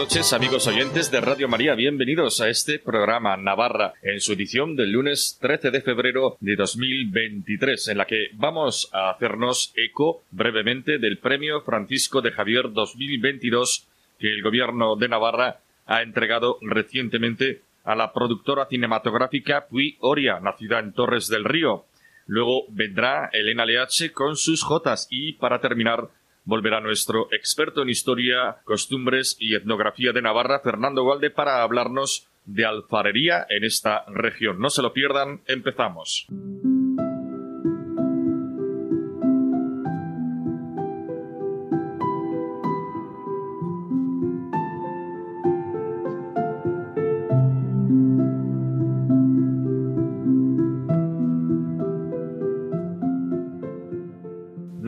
Noches, amigos oyentes de Radio María. Bienvenidos a este programa Navarra en su edición del lunes 13 de febrero de 2023, en la que vamos a hacernos eco brevemente del Premio Francisco de Javier 2022 que el Gobierno de Navarra ha entregado recientemente a la productora cinematográfica Pui Oria, nacida en Torres del Río. Luego vendrá Elena Leache con sus Jotas y, para terminar, volverá nuestro experto en historia, costumbres y etnografía de Navarra, Fernando Valde, para hablarnos de alfarería en esta región. No se lo pierdan, empezamos.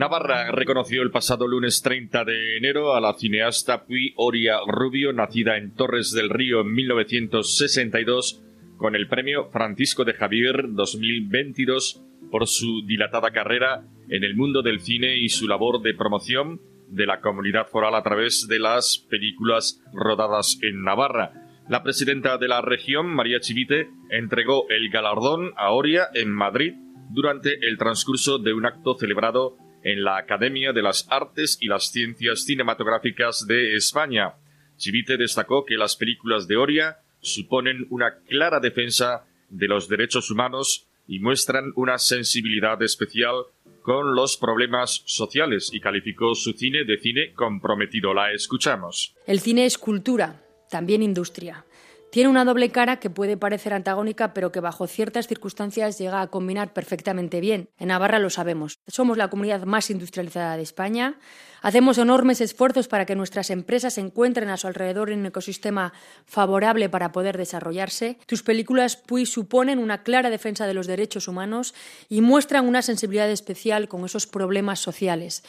Navarra reconoció el pasado lunes 30 de enero a la cineasta Pui Oria Rubio, nacida en Torres del Río en 1962, con el premio Francisco de Javier 2022 por su dilatada carrera en el mundo del cine y su labor de promoción de la comunidad foral a través de las películas rodadas en Navarra. La presidenta de la región, María Chivite, entregó el galardón a Oria en Madrid durante el transcurso de un acto celebrado en la Academia de las Artes y las Ciencias Cinematográficas de España. Chivite destacó que las películas de Oria suponen una clara defensa de los derechos humanos y muestran una sensibilidad especial con los problemas sociales y calificó su cine de cine comprometido. La escuchamos. El cine es cultura, también industria. Tiene una doble cara que puede parecer antagónica, pero que bajo ciertas circunstancias llega a combinar perfectamente bien. En Navarra lo sabemos. Somos la comunidad más industrializada de España. Hacemos enormes esfuerzos para que nuestras empresas encuentren a su alrededor un ecosistema favorable para poder desarrollarse. Tus películas, pues, suponen una clara defensa de los derechos humanos y muestran una sensibilidad especial con esos problemas sociales.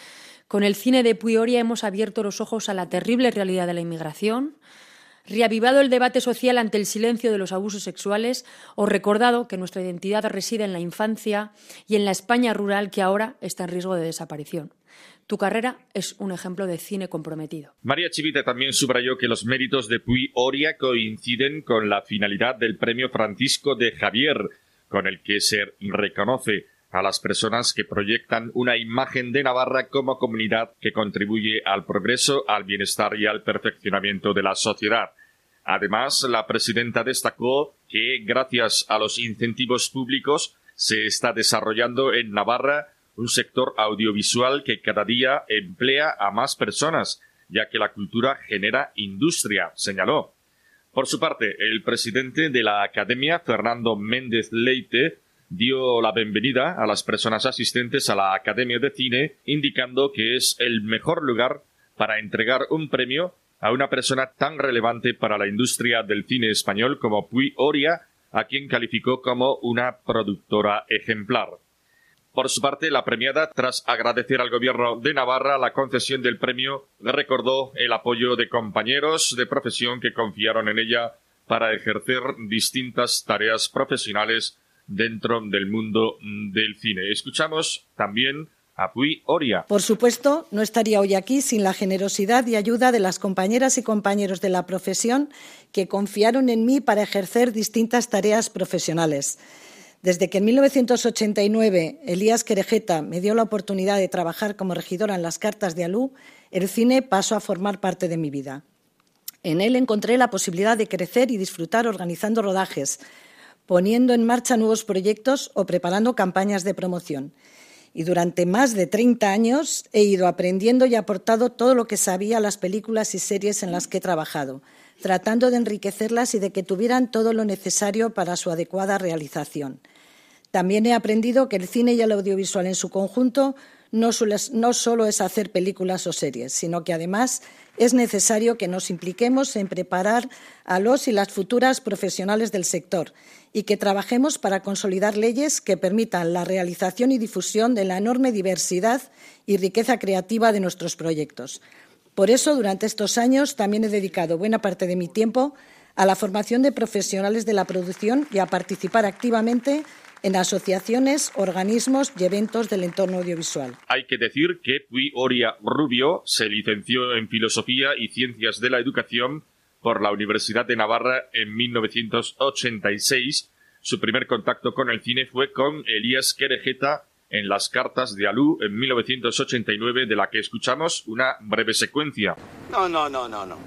Con el cine de Puyoria hemos abierto los ojos a la terrible realidad de la inmigración reavivado el debate social ante el silencio de los abusos sexuales o recordado que nuestra identidad reside en la infancia y en la España rural que ahora está en riesgo de desaparición. Tu carrera es un ejemplo de cine comprometido. María Chivita también subrayó que los méritos de Puy Oria coinciden con la finalidad del premio Francisco de Javier, con el que se reconoce a las personas que proyectan una imagen de Navarra como comunidad que contribuye al progreso, al bienestar y al perfeccionamiento de la sociedad. Además, la presidenta destacó que, gracias a los incentivos públicos, se está desarrollando en Navarra un sector audiovisual que cada día emplea a más personas, ya que la cultura genera industria, señaló. Por su parte, el presidente de la Academia, Fernando Méndez Leite, dio la bienvenida a las personas asistentes a la Academia de Cine, indicando que es el mejor lugar para entregar un premio a una persona tan relevante para la industria del cine español como Puy Oria, a quien calificó como una productora ejemplar. Por su parte, la premiada, tras agradecer al gobierno de Navarra la concesión del premio, recordó el apoyo de compañeros de profesión que confiaron en ella para ejercer distintas tareas profesionales dentro del mundo del cine. Escuchamos también a Puy Oria. Por supuesto, no estaría hoy aquí sin la generosidad y ayuda de las compañeras y compañeros de la profesión que confiaron en mí para ejercer distintas tareas profesionales. Desde que en 1989 Elías Querejeta me dio la oportunidad de trabajar como regidora en las cartas de Alú, el cine pasó a formar parte de mi vida. En él encontré la posibilidad de crecer y disfrutar organizando rodajes, poniendo en marcha nuevos proyectos o preparando campañas de promoción. Y durante más de 30 años he ido aprendiendo y aportado todo lo que sabía a las películas y series en las que he trabajado, tratando de enriquecerlas y de que tuvieran todo lo necesario para su adecuada realización. También he aprendido que el cine y el audiovisual en su conjunto no, solo es hacer películas o series, sino que además es necesario que nos impliquemos en preparar a los y las futuras profesionales del sector y que trabajemos para consolidar leyes que permitan la realización y difusión de la enorme diversidad y riqueza creativa de nuestros proyectos. Por eso, durante estos años, también he dedicado buena parte de mi tiempo a la formación de profesionales de la producción y a participar activamente en asociaciones, organismos y eventos del entorno audiovisual. Hay que decir que Puy Oria Rubio se licenció en Filosofía y Ciencias de la Educación por la Universidad de Navarra en 1986. Su primer contacto con el cine fue con Elías Querejeta en Las Cartas de Alú en 1989, de la que escuchamos una breve secuencia. No, no, no, no, no.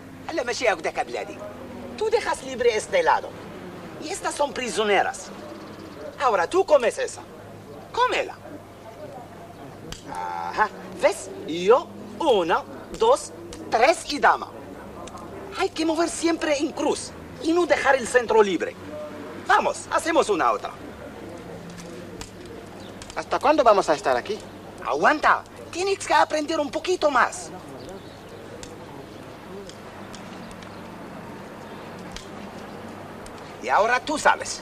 Tú dejas libre este lado. Y estas son prisioneras. Ahora tú comes esa. Cómela. Ajá. ¿Ves? Yo, una, dos, tres y dama. Hay que mover siempre en cruz y no dejar el centro libre. Vamos, hacemos una otra. ¿Hasta cuándo vamos a estar aquí? Aguanta. Tienes que aprender un poquito más. Y ahora tú sabes.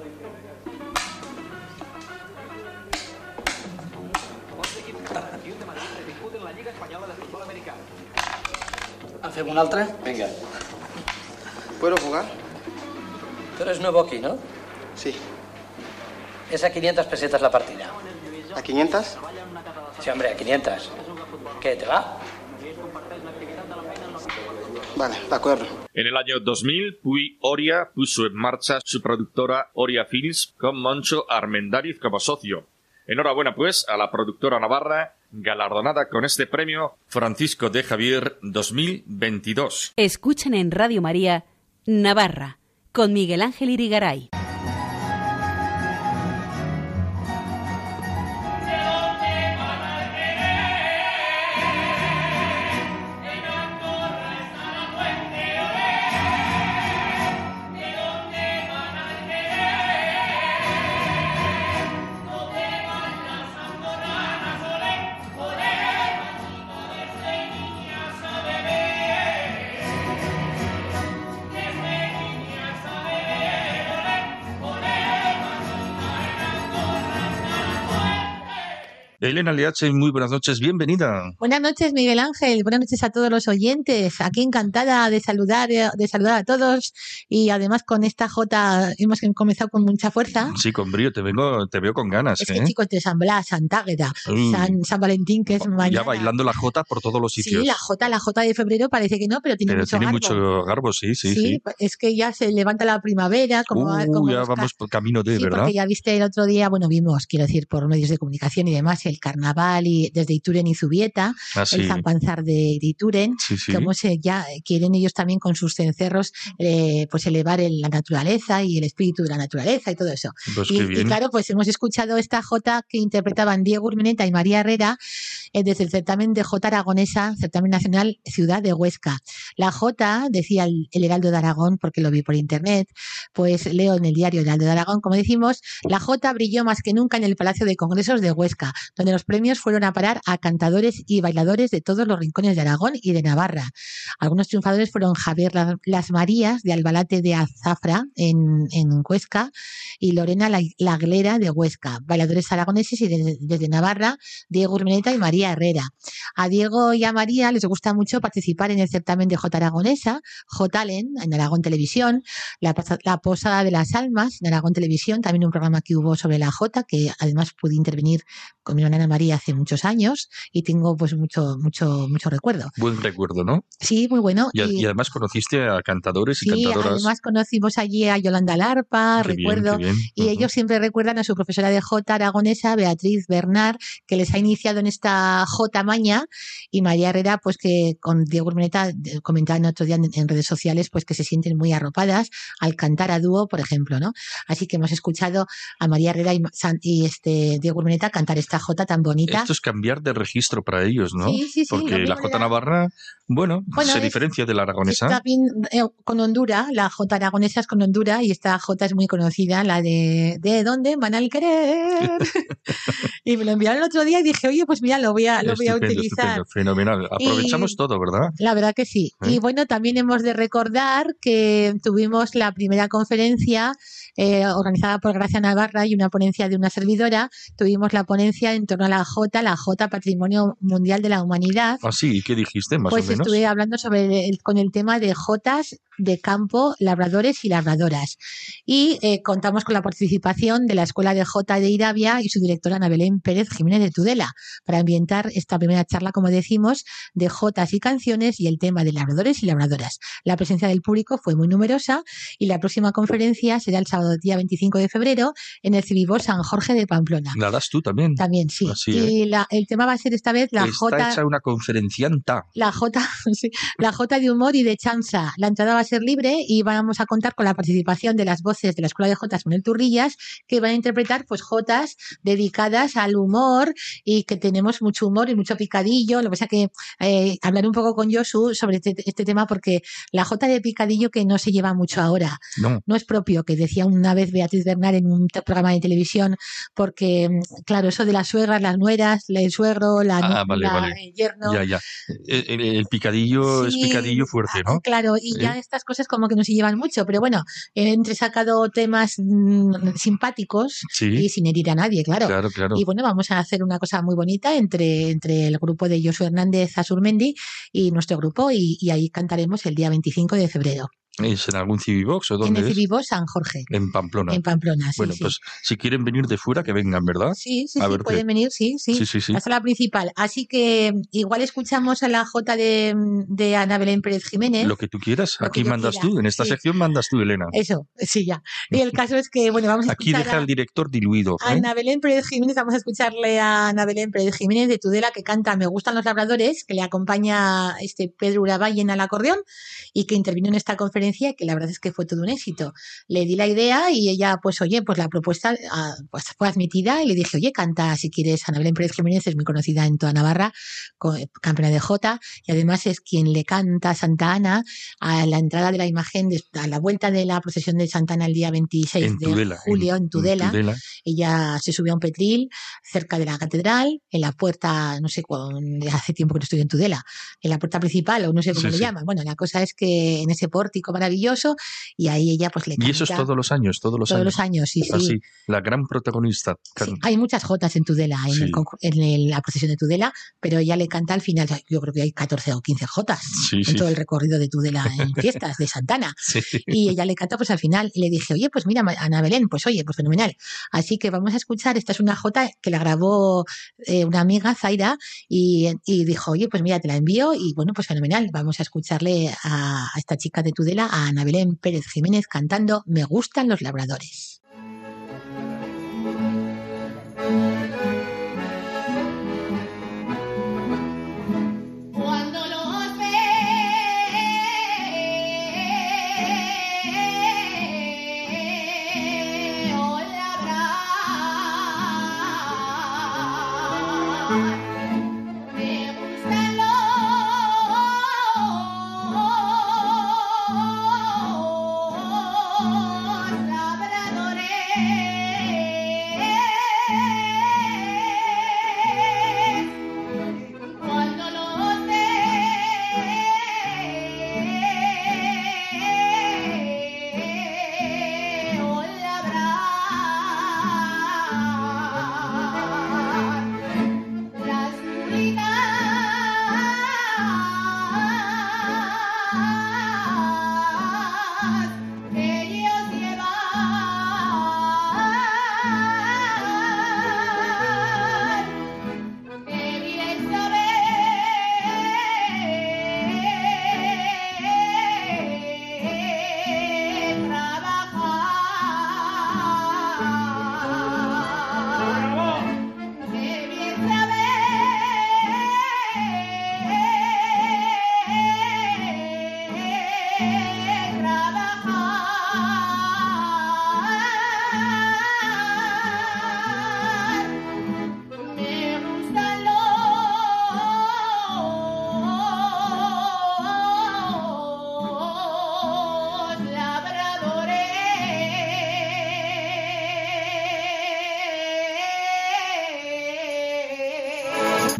Hacem una altra? Venga. ¿Puedo jugar? Tú eres nuevo aquí, ¿no? Sí. Es a 500 pesetas la partida. ¿A 500? Sí, hombre, a 500. ¿Qué, te va? Vale, de acuerdo. En el año 2000, Puy Oria puso en marcha su productora Oria Films con Moncho Armendariz como socio. Enhorabuena, pues, a la productora navarra galardonada con este premio Francisco de Javier 2022. Escuchen en Radio María Navarra con Miguel Ángel Irigaray. Elena Leache, muy buenas noches, bienvenida. Buenas noches, Miguel Ángel. Buenas noches a todos los oyentes. Aquí encantada de saludar, de saludar a todos y además con esta J hemos comenzado con mucha fuerza. Sí, con brío, te vengo, te veo con ganas. Es ¿eh? que chicos de San Blas, Santágueda, Mm. San, San Valentín, que es mañana. Ya bailando la Jota por todos los sitios. Sí, la J, la J de febrero parece que no, pero tiene Pero mucho tiene garbo. mucho garbo, sí, sí, sí. Sí, es que ya se levanta la primavera, como, Uh, como ya vamos por camino de, Sí, ¿verdad? porque ya viste el otro día, bueno, vimos, quiero decir, por medios de comunicación y demás, el carnaval y desde Ituren y Zubieta, Ah, sí. el Zampanzar de, de Ituren, Sí, sí. cómo se ya quieren ellos también con sus cencerros, eh, pues elevar el- la naturaleza y el espíritu de la naturaleza y todo eso. Pues y, claro, pues hemos escuchado esta Jota que interpretaban Diego Urmeneta y María Herrera eh, desde el certamen de Jota Aragonesa, certamen nacional Ciudad de Huesca. La Jota, decía el, el Heraldo de Aragón, porque lo vi por internet, pues leo en el diario Heraldo de Aragón, como decimos, la Jota brilló más que nunca en el Palacio de Congresos de Huesca, donde los premios fueron a parar a cantadores y bailadores de todos los rincones de Aragón y de Navarra. Algunos triunfadores fueron Javier La- Las Marías de Albalate de Azafra en, en Huesca y Lorena La- Laglera de Huesca, bailadores aragoneses y desde, desde Navarra, Diego Urmeneta y María Herrera. A Diego y a María les gusta mucho participar en el certamen de J Aragonesa, J-Talent en Aragón Televisión, la, la Posada de las Almas en Aragón Televisión, también un programa que hubo sobre la J, que además pude intervenir con mi hermana María hace muchos años y tengo pues mucho, mucho, mucho recuerdo. Buen recuerdo, ¿no? Sí, muy bueno. Y, a- y- y además conociste a cantadores y Sí, cantadoras. además conocimos allí a Yolanda Larpa, Qué recuerdo, bien. y ellos siempre recuerdan a su profesora de J aragonesa, Beatriz Bernard, que les ha iniciado en esta J maña, y María Herrera, pues que con Diego Urmeneta eh, comentaban otro día en, en redes sociales, pues que se sienten muy arropadas al cantar a dúo, por ejemplo, ¿no? Así que hemos escuchado a María Herrera y, y este Diego Urmeneta cantar esta J Jota tan bonita. Esto es cambiar de registro para ellos, ¿no? Sí, sí, sí, Porque la Jota Navarra, bueno, Bueno, se es- diferencia de la aragonesa. Está bien eh, con Honduras, la J aragonesa es con Honduras y esta J es muy conocida, la de ¿De dónde van al querer? y me lo enviaron el otro día y dije, oye, pues mira, lo voy a, lo voy a utilizar. estupendo, fenomenal. Aprovechamos Y- todo, ¿verdad? La verdad que sí. ¿Eh? Y bueno, también hemos de recordar que tuvimos la primera conferencia eh, organizada por Gracia Navarra y una ponencia de una servidora. Tuvimos la ponencia en torno a la J, la J Patrimonio Mundial de la Humanidad. Ah, sí, ¿y qué dijiste, más Pues o menos? Estuve hablando sobre el- con el tema de jotas de campo, labradores y labradoras. Y eh, contamos con la participación de la Escuela de Jota de Irabia y su directora Ana Belén Pérez Jiménez de Tudela para ambientar esta primera charla, como decimos, de jotas y canciones y el tema de labradores y labradoras. La presencia del público fue muy numerosa y la próxima conferencia será el sábado día 25 de febrero en el Cibibó San Jorge de Pamplona. La das tú también. También, sí. Así, y la- el tema va a ser esta vez la Está Jota hecha una conferencianta. la J, sí, la J de humor y de chanza. La entrada va a ser libre y vamos a contar con la participación de las voces de la Escuela de Jotas Manuel Turrillas, que van a interpretar pues Jotas dedicadas al humor y que tenemos mucho humor y mucho picadillo. Lo que pasa que eh, hablaré un poco con Josu sobre este, este tema porque la J de picadillo que no se lleva mucho ahora No. no es propio, que decía una vez Beatriz Bernal en un programa de televisión, porque, claro, eso de las suegras, las nueras, el suegro, la, Ah, vale, la- vale. el yerno. Ya, ya. El, picadillo es picadillo fuerte, ¿no? Claro, y ya Sí. Estas cosas como que no se llevan mucho, pero bueno, he entresacado temas mm, simpáticos Sí. y sin herir a nadie, claro. Claro, claro. Y bueno, vamos a hacer una cosa muy bonita entre, entre el grupo de Josué Hernández Azurmendi y nuestro grupo, y, y ahí cantaremos el día 25 de febrero. ¿Es en algún Civibox o En dónde el es? Civivo San Jorge, En Pamplona. en Pamplona, sí, bueno, sí. pues si quieren venir de fuera, que vengan, ¿verdad? Sí, sí, A sí, pueden venir, sí, sí. Sí, sí, sí. La sala principal. Así que igual escuchamos a la J de, de Ana Belén Pérez Jiménez. Lo que tú quieras. Lo Aquí mandas quiera, tú. En esta sí. sección mandas tú, Elena. Eso, sí, ya. Y el caso es que, bueno, vamos a Aquí escuchar deja a, al director diluido. a ¿eh? Ana Belén Pérez Jiménez, vamos a escucharle a Ana Belén Pérez Jiménez de Tudela que canta Me gustan los labradores, que le acompaña este Pedro Urabayen al acordeón y que intervino en esta conferencia y que la verdad es que fue todo un éxito. Le di la idea y ella, pues oye, pues la propuesta ah, pues, fue admitida y le dije, oye, canta si quieres. Ana Belén Pérez Jiménez es muy conocida en toda Navarra, campeona de Jota y además es quien le canta a Santa Ana a la entrada de la imagen, a la vuelta de la procesión de Santa Ana el día 26 En de Tudela. julio en Tudela. Tudela. Ella se subió a un petril cerca de la catedral, en la puerta, no sé, cuándo, hace tiempo que no estoy en Tudela, en la puerta principal, o no sé cómo Sí, le sí. llaman. Bueno, la cosa es que en ese pórtico maravilloso, y ahí ella pues le canta. Y eso es todos los años, todos los todos años. los años, sí, sí. Así, la gran protagonista. Sí, hay muchas jotas en Tudela, en, Sí. el en el- la procesión de Tudela, pero ella le canta al final, yo creo que hay 14 o 15 jotas Sí, en todo el recorrido de Tudela en fiestas de Santana. Y ella le canta pues al final y le dije, oye, pues mira, Ana Belén, pues oye, pues fenomenal. Así que vamos a escuchar, esta es una jota que la grabó eh, una amiga, Zaira, y, y dijo, oye, pues mira, te la envío y bueno, pues fenomenal. Vamos a escucharle a, a esta chica de Tudela, a Ana Belén Pérez Jiménez, cantando Me gustan los labradores.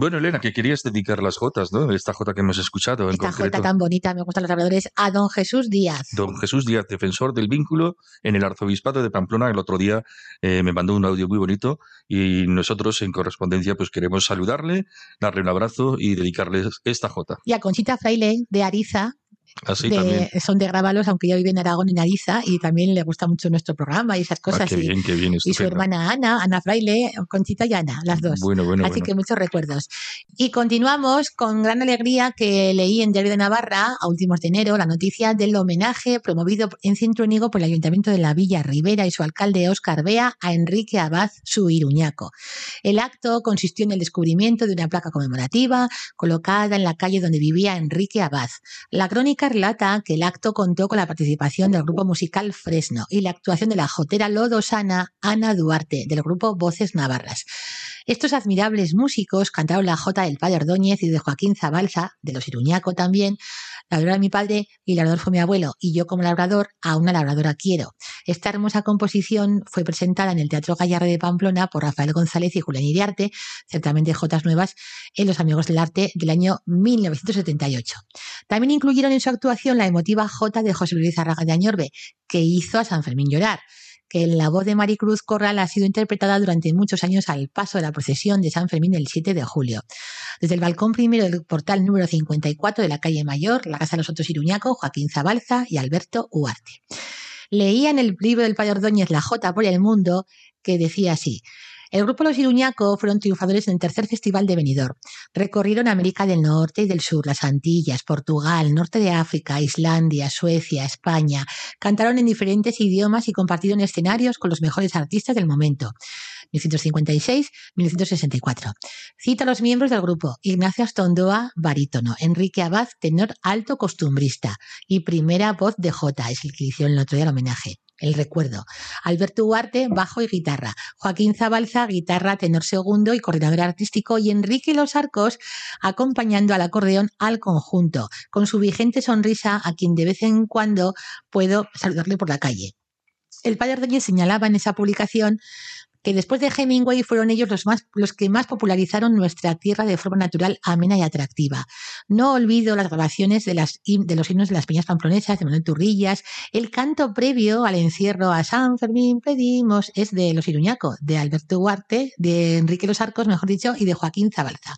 Bueno, Elena, que querías dedicar las jotas, ¿no? Esta jota que hemos escuchado en Esta concreto. jota tan bonita, me gustan los habladores, a don Jesús Díaz. Don Jesús Díaz, defensor del vínculo en el arzobispado de Pamplona, el otro día eh, me mandó un audio muy bonito y nosotros en correspondencia pues queremos saludarle, darle un abrazo y dedicarle esta jota. Y a Conchita Fraile de Ariza, Así de- son de Grábalos, aunque ella vive en Aragón, en Ariza, y también le gusta mucho nuestro programa y esas Ah, cosas. qué y, bien, qué bien. y su hermana Ana, Ana Fraile, Conchita y Ana, las dos. Bueno, bueno, Así bueno. que muchos recuerdos. Y continuamos con gran alegría que leí en Diario de Navarra, a últimos de enero, la noticia del homenaje promovido en Cintruénigo por el Ayuntamiento de la Villa Rivera y su alcalde Óscar Bea a Enrique Abad su Iruñaco. El acto consistió en el descubrimiento de una placa conmemorativa colocada en la calle donde vivía Enrique Abad. La crónica relata que el acto contó con la participación del grupo musical Fresno y la actuación de la jotera lodosana Ana Duarte del grupo Voces Navarras. Estos admirables músicos cantaron la jota del padre Ordóñez y de Joaquín Zabalza, de los Iruñaco también, labrador mi padre y labrador fue mi abuelo, y yo como labrador a una labradora quiero. Esta hermosa composición fue presentada en el Teatro Gallarre de Pamplona por Rafael González y Julián Iriarte, ciertamente jotas nuevas, en Los Amigos del Arte del año 1978. También incluyeron en su actuación la emotiva jota de José Luis Arraga de Añorbe, que hizo a San Fermín llorar que la voz de Maricruz Corral ha sido interpretada durante muchos años al paso de la procesión de San Fermín el 7 de julio. Desde el balcón primero del portal número 54 de la calle Mayor, la Casa de los Otros Iruñaco, Joaquín Zabalza y Alberto Huarte. Leía en el libro del Padre Ordóñez La Jota por el Mundo que decía así. El grupo Los Iruñaco fueron triunfadores en el tercer festival de Benidorm. Recorrieron América del Norte y del Sur, las Antillas, Portugal, Norte de África, Islandia, Suecia, España. Cantaron en diferentes idiomas y compartieron escenarios con los mejores artistas del momento. 1956-1964. Cita a los miembros del grupo. Ignacio Astondoa, barítono. Enrique Abad, tenor alto costumbrista. Y primera voz de J, es el que hicieron el otro día el homenaje. El recuerdo. Alberto Huarte, bajo y guitarra. Joaquín Zabalza, guitarra, tenor segundo y coordinador artístico. Y Enrique Los Arcos, acompañando al acordeón al conjunto, con su vigente sonrisa a quien de vez en cuando puedo saludarle por la calle. El padre Ordóñez señalaba en esa publicación que después de Hemingway fueron ellos los, más, los que más popularizaron nuestra tierra de forma natural, amena y atractiva. No olvido las grabaciones de, las, de los himnos de las peñas pamplonesas, de Manuel Turrillas, el canto previo al encierro a San Fermín pedimos es de Los Iruñaco, de Alberto Huarte, de Enrique Los Arcos, mejor dicho, y de Joaquín Zabalza.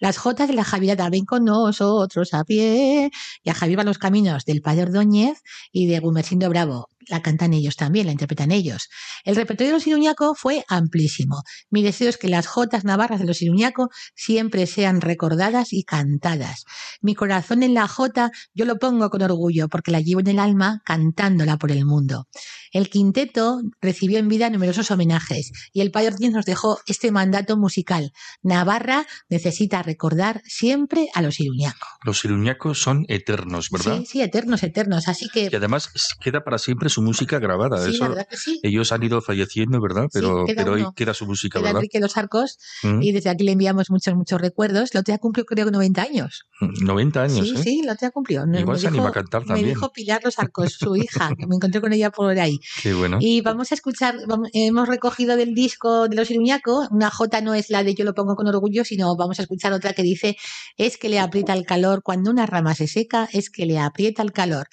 Las jotas de la Javirada ven con nosotros a pie y a Javier los caminos del Padre Ordóñez y de Gumersindo Bravo. La cantan ellos también, la interpretan ellos. El repertorio de los Iruñaco fue amplísimo. Mi deseo es que las jotas navarras de los Iruñaco siempre sean recordadas y cantadas. Mi corazón en la jota yo lo pongo con orgullo porque la llevo en el alma cantándola por el mundo. El quinteto recibió en vida numerosos homenajes y el Padre Ordóñez nos dejó este mandato musical. Navarra necesita recordar siempre a los Iruñaco. Los iruñacos son eternos, ¿verdad? Sí, sí, eternos, eternos. Así que Y además queda para siempre su música grabada. Sí, Eso, la verdad que sí. Ellos han ido falleciendo, ¿verdad? Pero, queda pero hoy uno. queda su música, queda ¿verdad? Enrique Los Arcos Mm. y desde aquí le enviamos muchos, muchos recuerdos. Lo ha cumplió creo que 90 años. 90 años, sí, ¿eh? sí, lo ha cumplido. Me- Igual me se anima dijo- a cantar Me también. dijo Pilar Los Arcos, su hija, que me encontré con ella por ahí. Qué bueno. Y vamos a escuchar, vamos- hemos recogido del disco de los Iruñaco, una J no es la de yo lo pongo con orgullo, sino vamos a escuchar otra que dice, es que le aprieta el calor, cuando una rama se seca, es que le aprieta el calor.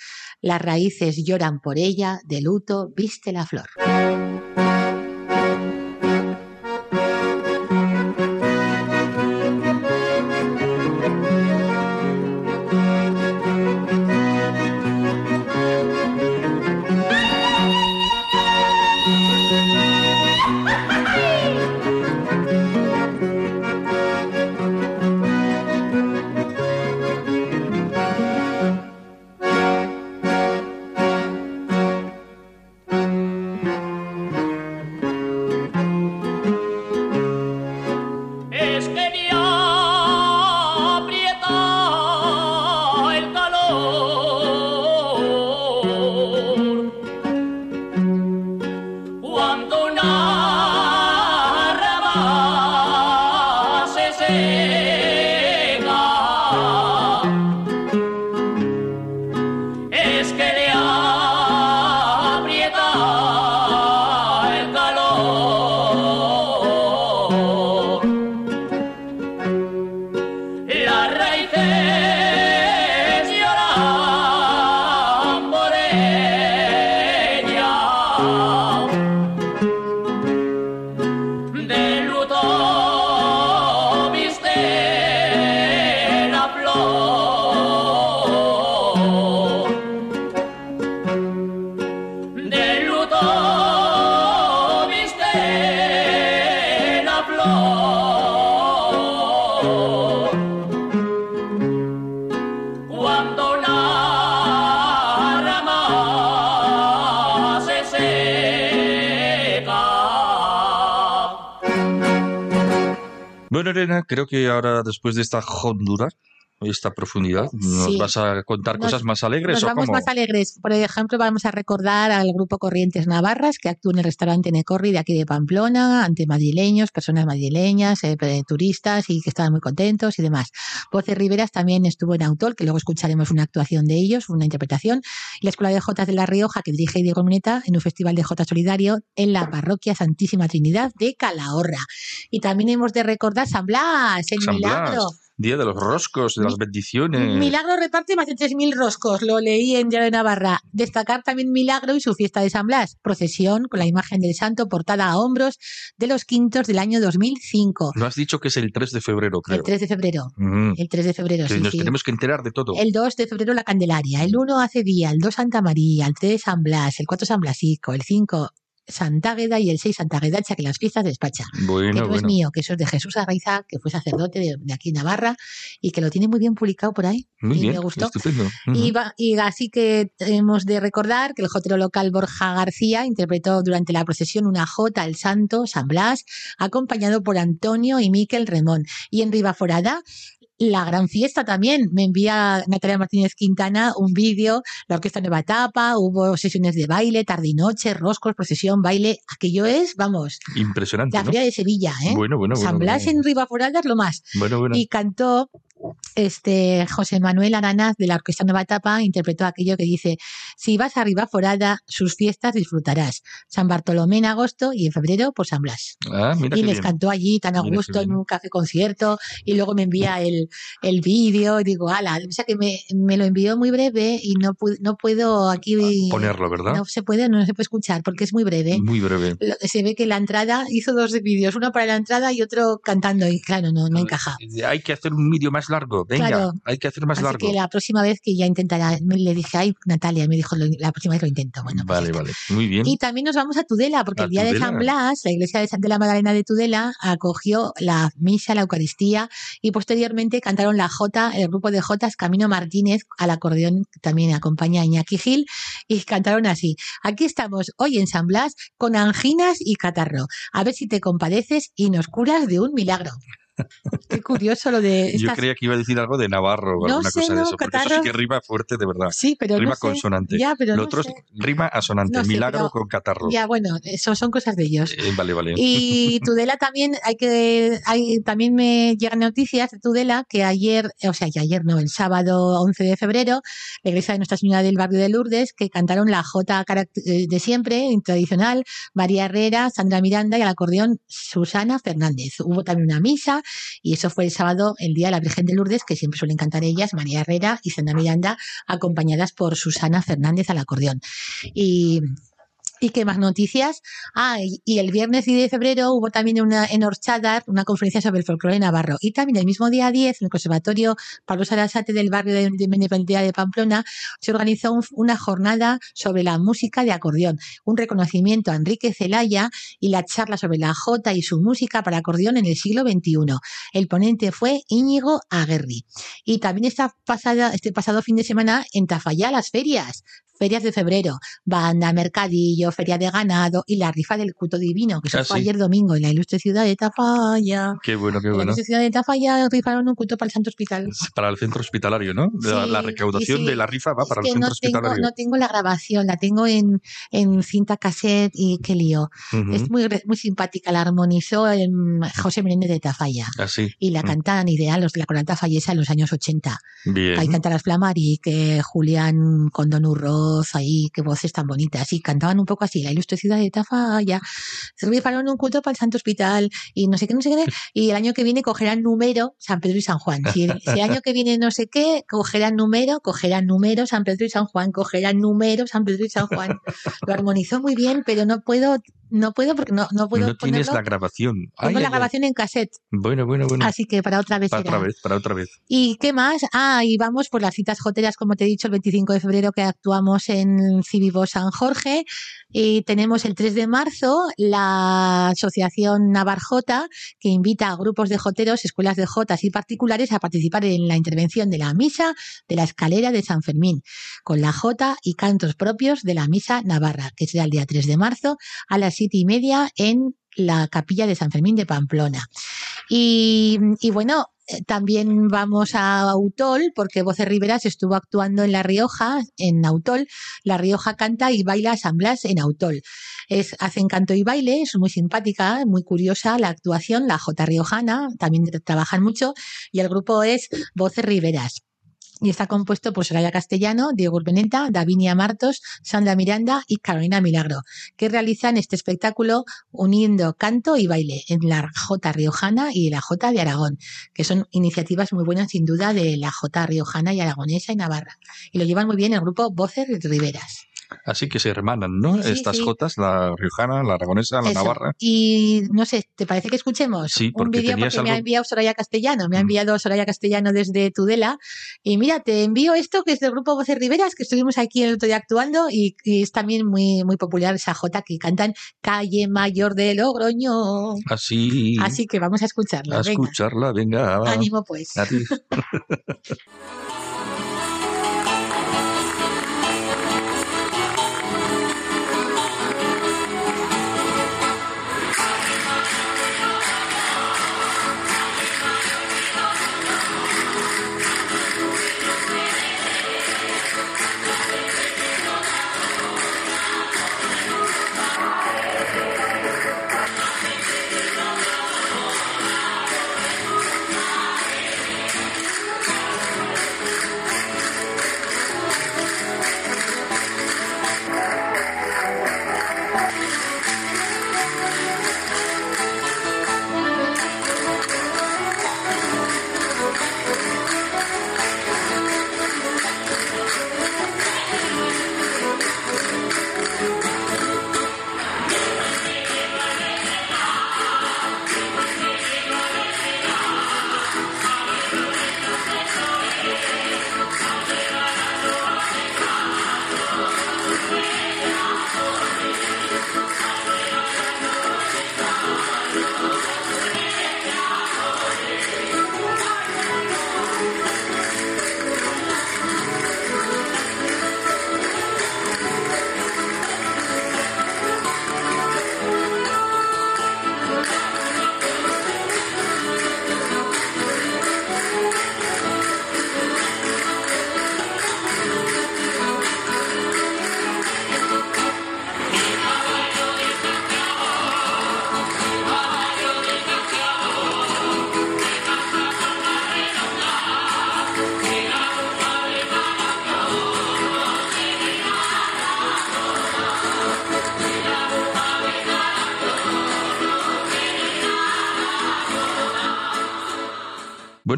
Las raíces lloran por ella, de luto viste la flor. Bueno, Elena, creo que ahora después de esta hondura, esta profundidad, ¿nos Sí. vas a contar Nos- cosas más alegres Nos o vamos cómo? más alegres. Por ejemplo, vamos a recordar al grupo Corrientes Navarras, que actúa en el restaurante Necorri de aquí de Pamplona, ante madrileños, personas madrileñas, eh, turistas y que estaban muy contentos y demás. Voces Riveras también estuvo en Autol, que luego escucharemos una actuación de ellos, una interpretación. Y la Escuela de Jotas de La Rioja, que dirige Diego Muneta, en un festival de Jota Solidario en la Parroquia Santísima Trinidad de Calahorra. Y también hemos de recordar San Blas, el San Blas, milagro. Día de los roscos, de las bendiciones. Milagro reparte más de 3.000 roscos, lo leí en Diario de Navarra. Destacar también Milagro y su fiesta de San Blas, procesión con la imagen del santo portada a hombros de los quintos del año 2005, No has dicho que es el 3 de febrero, creo. el 3 de febrero. Mm. El 3 de febrero, sí, nos sí. tenemos que enterar de todo. El 2 de febrero la Candelaria, el 1 hace día, el 2 Santa María, el 3 San Blas, el 4 San Blasico, el 5 Santa Águeda y el 6 Santa Águedacha, que las fiestas despacha. Bueno, que no es mío, que eso es de Jesús Arraiza, que fue sacerdote de, de aquí en Navarra y que lo tiene muy bien publicado por ahí. Muy y bien, me gustó. estupendo. Y, Ujú. va- y así que hemos de recordar que el jotero local Borja García interpretó durante la procesión una jota El Santo, San Blas, acompañado por Antonio y Miquel Remón. Y en Ribaforada, la gran fiesta también. Me envía Natalia Martínez Quintana un vídeo, la orquesta Nueva Etapa, hubo sesiones de baile, tarde y noche, roscos, procesión, baile. Aquello es, vamos, Impresionante, la ¿no? feria de Sevilla, ¿eh? Bueno, bueno, San bueno, Blas en Ribaforada es lo más. Bueno, bueno. Y cantó este José Manuel Aranaz de la Orquesta Nueva Etapa, interpretó aquello que dice, si vas arriba forada, sus fiestas disfrutarás. San Bartolomé en agosto y en febrero por San Blas. Ah, y les bien. cantó allí tan a Mira gusto en un café concierto y luego me envía el, el vídeo y digo, ala, o sea que me, me lo envió muy breve y no, pu- no puedo aquí... Ponerlo, ¿verdad? No se puede, no se puede escuchar porque es muy breve Muy breve. se ve que la entrada hizo dos vídeos, uno para la entrada y otro cantando, y claro, no, no encaja. Hay que hacer un vídeo más largo. Venga, Claro. hay que hacer más Así largo. que la próxima vez que ya intentará, le dije, ay, Natalia, me dijo, "Lo- la próxima vez lo intento. Bueno, pues vale, vale. Muy bien. y también nos vamos a Tudela, porque A el día de. San Blas, la iglesia de Santa la Magdalena de Tudela acogió la misa, la Eucaristía y posteriormente cantaron la Jota, el grupo de Jotas Camino Martínez al acordeón, también acompaña a Iñaki Gil, y cantaron así. Aquí estamos hoy en San Blas con anginas y catarro. A ver si te compadeces y nos curas de un milagro. Qué curioso lo de Yo creía que iba a decir algo de Navarro o No alguna sé, cosa de no, eso, porque eso sí que rima fuerte de verdad. Sí, pero rima no sé. consonante. Ya, pero Lo otro sé. es rima asonante, milagro pero- con catarro. Ya, bueno, eso son cosas de ellos. Eh, vale, vale. Y Tudela también, hay que, hay, también me llegan noticias de Tudela que ayer, o sea, que ayer no, el sábado 11 de febrero, la iglesia de Nuestra Señora del Barrio de Lourdes, que cantaron la Jota eh, de siempre, tradicional, María Herrera, Sandra Miranda y al acordeón Susana Fernández. Hubo también una misa y eso fue el sábado, el día de la Virgen de Lourdes, que siempre suelen cantar ellas, María Herrera y Sandra Miranda, acompañadas por Susana Fernández al acordeón. Y ¿Y qué más noticias? Ah, y, el viernes 10 de febrero hubo también una, en Orchadar una conferencia sobre el folclore navarro. Y también el mismo día 10, en el Conservatorio Pablo Sarasate del barrio de, de Independencia de Pamplona, se organizó un- una jornada sobre la música de acordeón, un reconocimiento a Enrique Celaya y la charla sobre la jota y su música para acordeón en el siglo XXI. El ponente fue Íñigo Aguerri. Y también esta pasada, este pasado fin de semana en Tafalla las ferias. Ferias de febrero, banda, mercadillo, feria de ganado y la rifa del culto divino, que eso Ah, fue sí. ayer domingo en la ilustre ciudad de Tafalla. Qué bueno, qué En la bueno. ilustre ciudad de Tafalla rifaron un culto para el Santo Hospital. Para el centro hospitalario, ¿no? La, Sí, la recaudación sí, de la rifa va para Es el que centro no tengo, hospitalario. no tengo la grabación, la tengo en, en cinta cassette y qué lío. Ujú. Es muy, muy simpática, la armonizó el José Menéndez de Tafalla. Así. Y la Mm. cantan ideal los de la coral tafallesa en los años 80. Bien. Ahí canta las Flamari, que Julián Condón Urroz, ahí, qué voces tan bonitas. Y cantaban un poco así, la ilustre ciudad de Tafalla. Se rifaron un culto para el Santo Hospital y no sé qué, no sé qué. Y el año que viene cogerán número San Pedro y San Juan. Si el, si el año que viene no sé qué, cogerán número, cogerán número San Pedro y San Juan, cogerán número San Pedro y San Juan. Lo armonizó muy bien, pero no puedo, no puedo porque no, no puedo no tienes la grabación. Tengo ay, la ay. grabación en cassette, Bueno, bueno, bueno. así que para otra vez para será. otra vez, para otra vez. ¿Y qué más? Ah, y vamos por las citas joteras, como te he dicho, el 25 de febrero que actuamos en Civivo San Jorge. Y tenemos el 3 de marzo la Asociación Navarjota, que invita a grupos de joteros, escuelas de jotas y particulares a participar en la intervención de la misa de la escalera de San Fermín, con la jota y cantos propios de la misa navarra, que será el día 3 de marzo a las y media en la capilla de San Fermín de Pamplona. Y, y bueno, eh, también vamos a Autol, porque Voces Riveras estuvo actuando en La Rioja, en Autol. La Rioja canta y baila San Blas en Autol. Es, hacen canto y baile, es muy simpática, muy curiosa la actuación, la J Riojana, también trabajan mucho, y el grupo es Voces Riveras. Y está compuesto por Soraya Castellano, Diego Urbeneta, Davinia Martos, Sandra Miranda y Carolina Milagro, que realizan este espectáculo uniendo canto y baile en la J Riojana y la J de Aragón, que son iniciativas muy buenas sin duda de la J Riojana y Aragonesa y Navarra. Y lo llevan muy bien el grupo Voces Riveras. Así que se hermanan, ¿no? Sí, Estas sí. jotas, la riojana, la aragonesa, la Eso. navarra. Y no sé, ¿te parece que escuchemos Sí, un porque vídeo tenías porque me ha enviado Soraya Castellano? Me ha enviado Soraya Castellano desde Tudela. Y mira, te envío esto que es del grupo Voces Riveras, que estuvimos aquí el otro día actuando y, y es también muy, muy popular esa jota que cantan Calle Mayor de Logroño. Así. Así que vamos a escucharla. a venga. escucharla, venga. Ánimo, pues. A ti.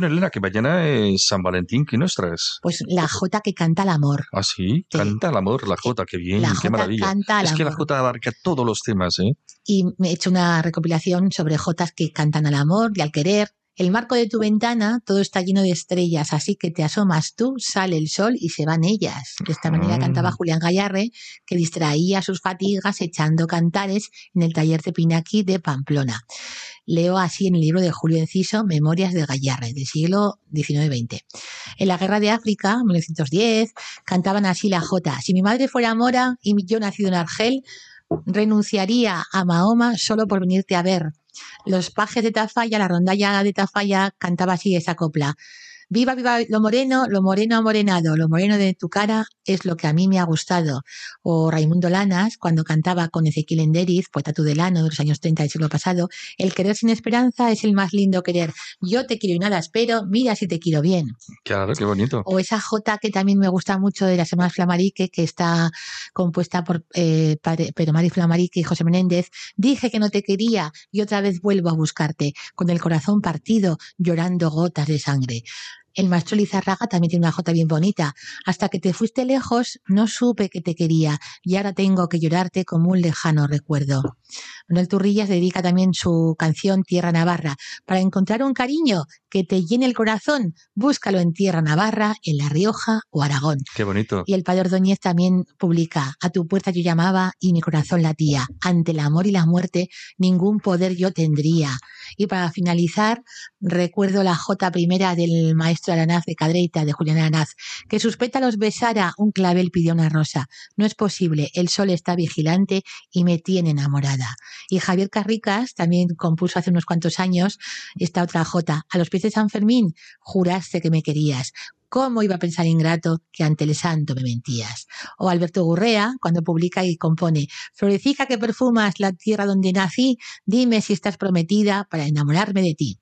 Bueno, Elena, que mañana es San Valentín, ¿qué nos traes? Pues la jota que canta el amor. Ah, sí, canta el amor, la Jota, qué bien, La qué maravilla. canta es que la amor. Jota abarca todos los temas, ¿eh? y me he hecho una recopilación sobre jotas que cantan al amor y al querer. El marco de tu ventana, todo está lleno de estrellas, así que te asomas tú, sale el sol y se van ellas. De esta manera Ah. cantaba Julián Gallarre, que distraía sus fatigas echando cantares en el taller de Pinaki de Pamplona. Leo así en el libro de Julio Enciso, Memorias de Gallarre, del siglo XIX-XX. En la Guerra de África, 1910, cantaban así la jota. Si mi madre fuera mora y yo nacido en Argel, renunciaría a Mahoma solo por venirte a ver. Los pajes de Tafalla, la rondalla de Tafalla cantaba así esa copla. Viva, viva lo moreno, lo moreno amorenado, lo moreno de tu cara es lo que a mí me ha gustado. O Raimundo Lanas, cuando cantaba con Ezequiel Enderiz, poeta tudelano de los años 30 del siglo pasado, el querer sin esperanza es el más lindo querer. Yo te quiero y nada espero, mira si te quiero bien. Claro, qué bonito. O esa J que también me gusta mucho de las hermanas Flamarique, que está compuesta por eh, Pedro Mari Flamarique y José Menéndez. Dije que no te quería y otra vez vuelvo a buscarte, con el corazón partido, llorando gotas de sangre. El maestro Lizarraga también tiene una jota bien bonita. Hasta que te fuiste lejos, no supe que te quería y ahora tengo que llorarte como un lejano recuerdo. Manuel Turrillas dedica también su canción Tierra Navarra. Para encontrar un cariño que te llene el corazón, búscalo en Tierra Navarra, en La Rioja o Aragón. Qué bonito. Y el padre Ordóñez también publica, a tu puerta yo llamaba y mi corazón latía, ante el amor y la muerte ningún poder yo tendría. Y para finalizar, recuerdo la J primera del maestro Maestro Aranaz de Cadreita, de Julián Aranaz, que sus pétalos besara un clavel pidió una rosa. No es posible, el sol está vigilante y me tiene enamorada. Y Javier Carricas también compuso hace unos cuantos años esta otra jota. A los pies de San Fermín, juraste que me querías. ¿Cómo iba a pensar ingrato que ante el santo me mentías? O Alberto Gurrea, cuando publica y compone, Florecica que perfumas la tierra donde nací, dime si estás prometida para enamorarme de ti.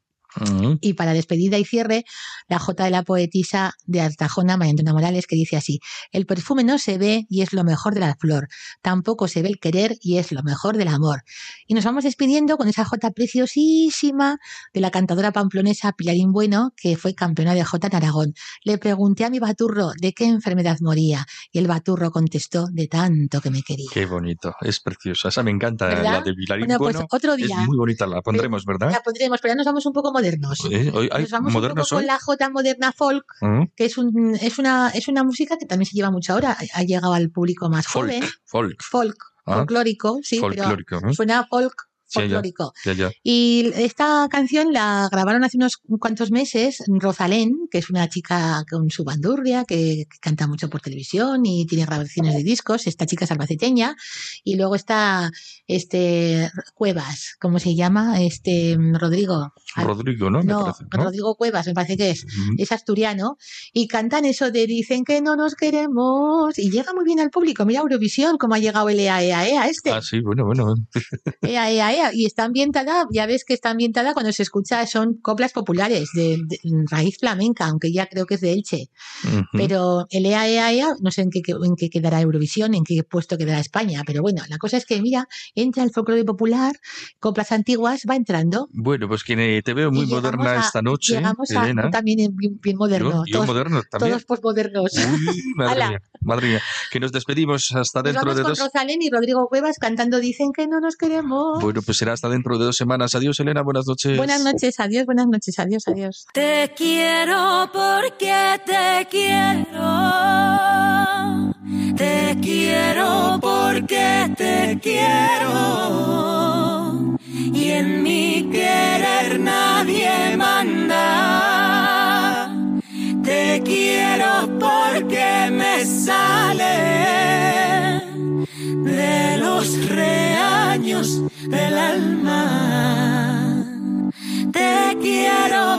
Y para despedida y cierre, la Jota de la poetisa de Artajona, María Antonia Morales, que dice así: El perfume no se ve y es lo mejor de la flor, tampoco se ve el querer y es lo mejor del amor. Y nos vamos despidiendo con esa Jota preciosísima de la cantadora pamplonesa Pilarín Bueno, que fue campeona de Jota en Aragón. Le pregunté a mi baturro de qué enfermedad moría y el baturro contestó de tanto que me quería. Qué bonito, es preciosa. Esa me encanta, ¿Verdad? la de Vilarín. Bueno, pues otro día. Es muy bonita, la pondremos, ¿verdad? La pondremos, pero ya nos vamos un poco modernos. Eh, hoy hay Nos vamos modernos un poco con la Jota moderna folk, Mm. que es, un, es, una, es una música que también se lleva mucho ahora. Ha llegado al público más Folk, joven. folk. Folk, Ah. folclórico, sí, Folclórico, pero ¿eh? suena folk ya, folclórico. ya, ya. Y esta canción la grabaron hace unos cuantos meses Rosalén, que es una chica con su bandurria, que, que canta mucho por televisión y tiene grabaciones de discos. Esta chica es albaceteña. Y luego está este Cuevas, ¿cómo se llama? Este Rodrigo. Rodrigo, ¿no? Me No, parece, ¿no? Rodrigo Cuevas, me parece que es. Es asturiano. Y cantan eso de dicen que no nos queremos. Y llega muy bien al público. Mira Eurovisión, cómo ha llegado el EA, EA, EA este. Ah, sí, bueno, bueno. Ea, ea, ea. Y está ambientada, ya ves que está ambientada cuando se escucha, son coplas populares de, de raíz flamenca, aunque ya creo que es de Elche. Ujú. Pero el ea, ea, ea, no sé en qué, en qué quedará Eurovisión, en qué puesto quedará España, pero bueno, la cosa es que, mira, entra el folclore popular, coplas antiguas, va entrando. Bueno, pues que te veo muy moderna a- esta noche, Llegamos a, Elena. también en bien, bien moderno. Yo, yo todos, moderno también. todos posmodernos. Uy, madre mía, madre mía. Que nos despedimos hasta Nos dentro vamos de con dos. Rosalén y Rodrigo Cuevas cantando Dicen que no nos queremos. Bueno, pues será hasta dentro de dos semanas. Adiós, Elena. Buenas noches. Buenas noches, adiós, buenas noches, adiós, adiós. Te quiero porque te quiero. Te quiero porque te quiero. En mi querer nadie manda. Te quiero porque me sale de los reaños del alma. Te quiero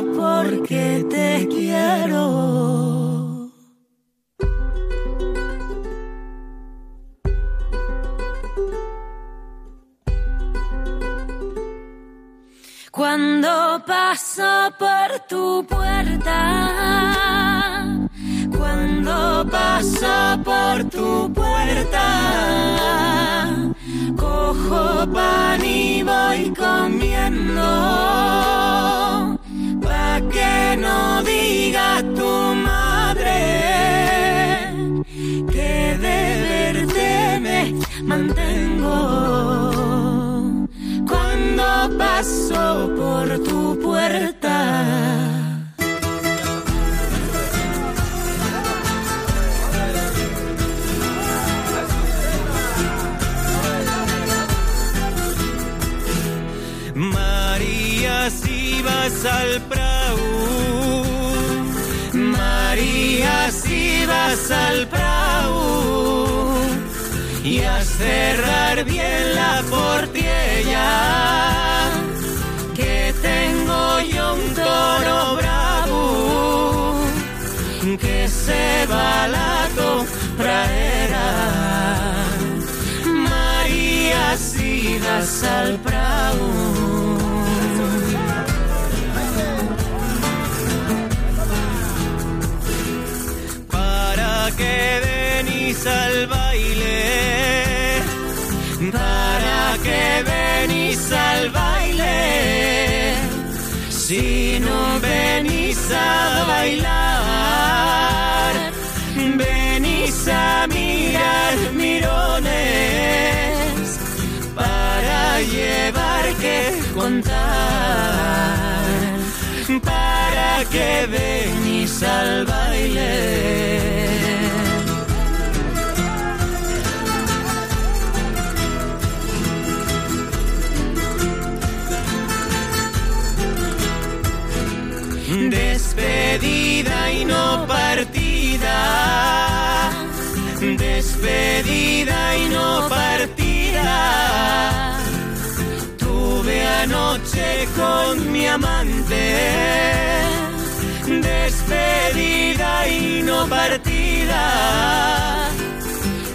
Cuando paso por tu puerta, cuando paso por tu puerta, cojo pan y voy comiendo, pa' que no diga tu madre que de verte me mantengo cuando paso por tu puerta. María, si vas al Prau. María, si vas al Prau. Y a cerrar bien la portiella. Que tengo yo un toro bravo. Que se va a la pradera. María, si vas al Prau. Para que venís al si no venís a bailar, venís a mirar mirones para llevar que contar, para que venís al baile. Despedida y no partida. Tuve anoche con mi amante. Despedida y no partida.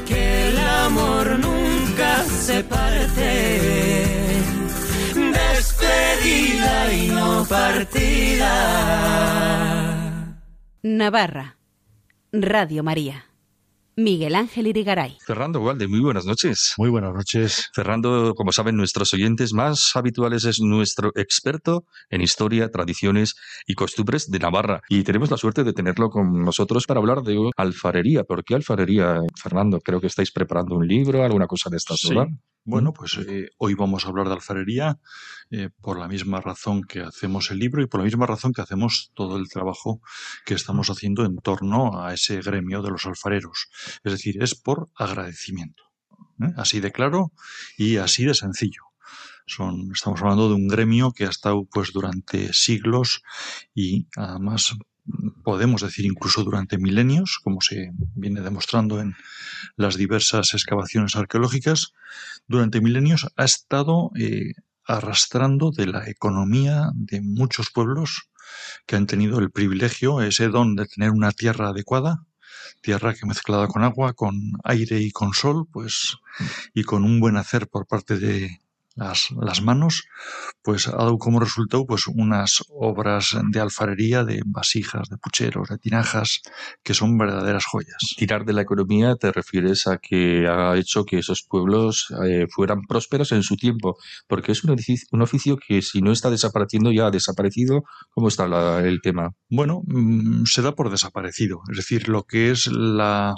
Que el amor nunca se parte. Despedida y no partida. Navarra. Radio María. Miguel Ángel Irigaray. Fernando Gualde, muy buenas noches. Muy buenas noches. Fernando, como saben nuestros oyentes más habituales, es nuestro experto en historia, tradiciones y costumbres de Navarra. Y tenemos la suerte de tenerlo con nosotros para hablar de alfarería. ¿Por qué alfarería, Fernando? Creo que estáis preparando un libro, alguna cosa de estas, Sí. ¿verdad? Bueno, pues eh, hoy vamos a hablar de alfarería eh, por la misma razón que hacemos el libro y por la misma razón que hacemos todo el trabajo que estamos haciendo en torno a ese gremio de los alfareros. Es decir, es por agradecimiento. ¿eh? Así de claro y así de sencillo. Son, estamos hablando de un gremio que ha estado pues durante siglos y además podemos decir incluso durante milenios, como se viene demostrando en las diversas excavaciones arqueológicas, durante milenios ha estado eh, arrastrando de la economía de muchos pueblos que han tenido el privilegio, ese don de tener una tierra adecuada, tierra que mezclada con agua, con aire y con sol, pues, y con un buen hacer por parte de las, las manos, pues ha dado como resultado pues unas obras de alfarería, de vasijas, de pucheros, de tinajas, que son verdaderas joyas. Tirar de la economía te refieres a que ha hecho que esos pueblos eh, fueran prósperos en su tiempo, porque es un oficio, un oficio que si no está desapareciendo ya ha desaparecido. ¿Cómo está la- el tema? Bueno, mm, se da por desaparecido. Es decir, lo que es la,